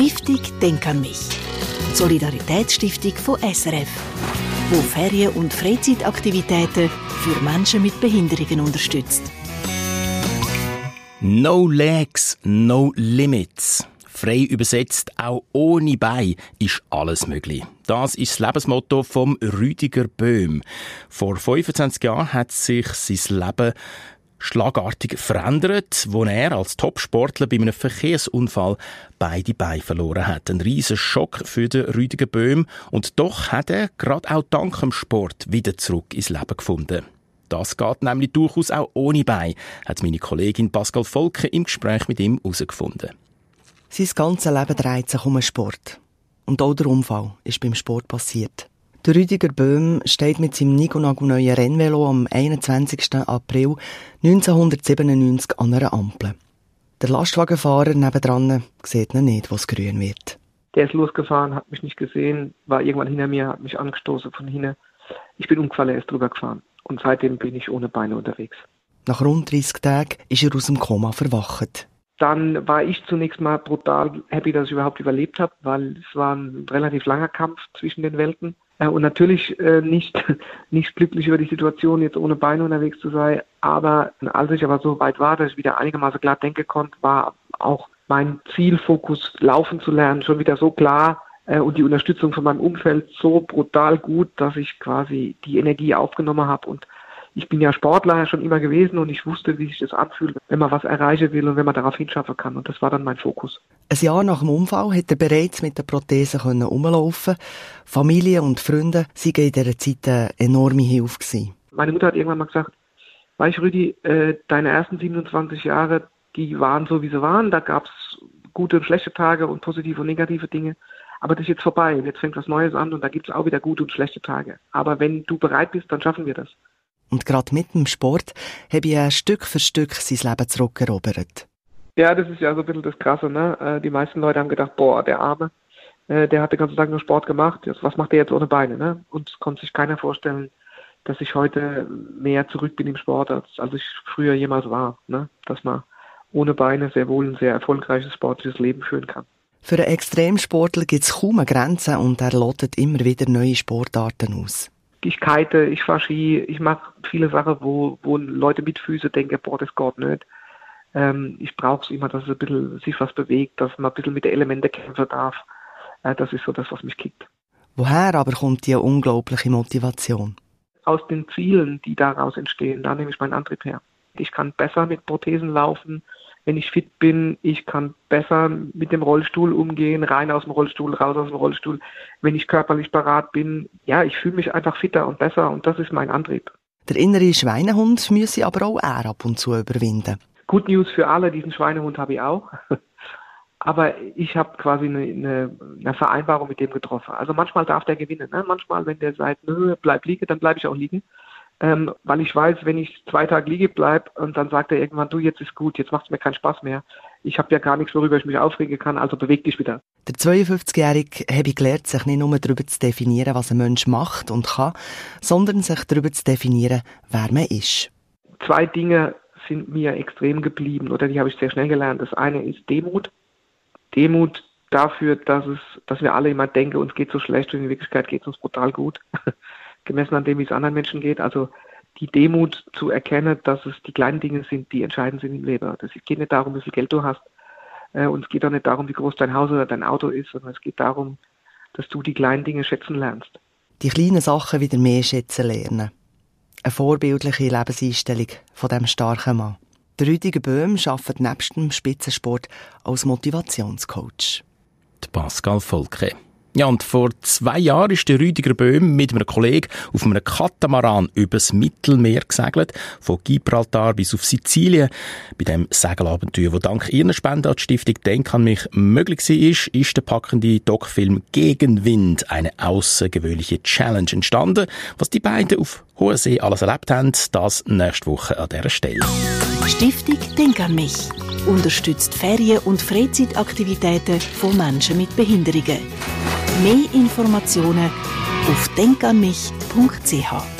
Stiftung Denk an mich. Solidaritätsstiftung von SRF, wo Ferien- und Freizeitaktivitäten für Menschen mit Behinderungen unterstützt. No Legs, no Limits. Frei übersetzt, auch ohne Bein ist alles möglich. Das ist das Lebensmotto vom Rüdiger Böhm. Vor 25 Jahren hat sich sein Leben schlagartig verändert, wo er als Topsportler bei einem Verkehrsunfall beide Beine verloren hat. Ein riesen Schock für den Rüdiger Böhm und doch hat er gerade auch dank dem Sport wieder zurück ins Leben gefunden. Das geht nämlich durchaus auch ohne Bein, hat meine Kollegin Pascal Volke im Gespräch mit ihm herausgefunden. Sein ganzes Leben dreht sich um den Sport. Und auch der Unfall ist beim Sport passiert. Der Rüdiger Böhm steht mit seinem Nico-Nago neuen Rennvelo am 21. April 1997 an einer Ampel. Der Lastwagenfahrer nebendran sieht ihn nicht, was grün wird. Der ist losgefahren, hat mich nicht gesehen, war irgendwann hinter mir, hat mich angestoßen von hinten. Ich bin umgefallen, er ist drüber gefahren. Und seitdem bin ich ohne Beine unterwegs. Nach rund 30 Tagen ist er aus dem Koma verwacht. Dann war ich zunächst mal brutal happy, dass ich überhaupt überlebt habe, weil es war ein relativ langer Kampf zwischen den Welten. Äh, und natürlich äh, nicht, nicht glücklich über die Situation, jetzt ohne Beine unterwegs zu sein. Aber als ich aber so weit war, dass ich wieder einigermaßen klar denken konnte, war auch mein Zielfokus, laufen zu lernen, schon wieder so klar äh, und die Unterstützung von meinem Umfeld so brutal gut, dass ich quasi die Energie aufgenommen habe und ich bin ja Sportler schon immer gewesen und ich wusste, wie sich das anfühlt, wenn man was erreichen will und wenn man darauf hinschaffen kann. Und das war dann mein Fokus. Ein Jahr nach dem Unfall hätte er bereits mit der Prothese können rumlaufen. Familie und Freunde waren in dieser Zeit eine enorme Hilfe gewesen. Meine Mutter hat irgendwann mal gesagt, weißt du, Rüdi, äh, deine ersten 27 Jahre, die waren so, wie sie waren. Da gab es gute und schlechte Tage und positive und negative Dinge. Aber das ist jetzt vorbei und jetzt fängt was Neues an und da gibt es auch wieder gute und schlechte Tage. Aber wenn du bereit bist, dann schaffen wir das. Und gerade mit dem Sport habe ich Stück für Stück sein Leben zurückerobert. Ja, das ist ja so ein bisschen das Krasse. Ne? Äh, die meisten Leute haben gedacht, boah, der Arme, äh, der hat den ganzen Tag nur Sport gemacht. Was macht der jetzt ohne Beine? Ne? Und es konnte sich keiner vorstellen, dass ich heute mehr zurück bin im Sport, als, als ich früher jemals war. Ne? Dass man ohne Beine sehr wohl ein sehr erfolgreiches sportliches Leben führen kann. Für einen Extremsportler gibt es kaum Grenzen und er lottet immer wieder neue Sportarten aus ich kite, ich fahre Ski, ich mache viele Sachen, wo, wo Leute mit Füßen denken, boah, das geht nicht. Ähm, ich brauche es immer, dass es ein bisschen sich was bewegt, dass man ein bisschen mit den Elementen kämpfen darf. Äh, das ist so das, was mich kickt. Woher aber kommt die unglaubliche Motivation? Aus den Zielen, die daraus entstehen, da nehme ich meinen Antrieb her. Ich kann besser mit Prothesen laufen, wenn ich fit bin, ich kann besser mit dem Rollstuhl umgehen, rein aus dem Rollstuhl, raus aus dem Rollstuhl, wenn ich körperlich parat bin. Ja, ich fühle mich einfach fitter und besser und das ist mein Antrieb. Der innere Schweinehund müsse aber auch er ab und zu überwinden. Good News für alle, diesen Schweinehund habe ich auch. Aber ich habe quasi eine, eine, eine, Vereinbarung mit dem getroffen. Also manchmal darf der gewinnen. Ne? Manchmal, wenn der sagt, nö, bleib liegen, dann bleibe ich auch liegen ähm, weil ich weiß, wenn ich zwei Tage liege bleibe und dann sagt er irgendwann, du, jetzt ist gut, jetzt macht es mir keinen Spaß mehr. Ich habe ja gar nichts, worüber ich mich aufregen kann, also beweg dich wieder. Der 52-Jährige habe gelernt, sich nicht nur darüber zu definieren, was ein Mensch macht und kann, sondern sich darüber zu definieren, wer man ist. Zwei Dinge sind mir extrem geblieben oder die habe ich sehr schnell gelernt. Das eine ist Demut. Demut dafür, dass es, dass wir alle immer denken, uns geht so schlecht und in Wirklichkeit geht es uns brutal gut. gemessen an dem, wie es anderen Menschen geht. Also die Demut zu erkennen, dass es die kleinen Dinge sind, die entscheidend sind im Leben. Es geht nicht darum, wie viel Geld du hast. Äh, und es geht auch nicht darum, wie groß dein Haus oder dein Auto ist, sondern es geht darum, dass du die kleinen Dinge schätzen lernst. Die kleinen Sachen wieder mehr schätzen lernen. Eine vorbildliche Lebenseinstellung von dem starken Mann. Der Rüdiger Böhm arbeitet nebst dem Spitzensport als Motivationscoach. Die Pascal Volke. Ja, und vor zwei Jahren ist der Rüdiger Böhm mit einem Kollegen auf einem Katamaran übers Mittelmeer gesegelt, von Gibraltar bis auf Sizilien. Bei dem Segelabenteuer, wo dank ihrer Spende an die Stiftung Denk an mich möglich war, ist der packende Doc-Film Gegenwind eine außergewöhnliche Challenge entstanden. Was die beiden auf hoher See alles erlebt haben, das nächste Woche an dieser Stelle. Stiftung Denk an mich unterstützt Ferien- und Freizeitaktivitäten von Menschen mit Behinderungen. Mehr Informationen auf denkanmich.ch.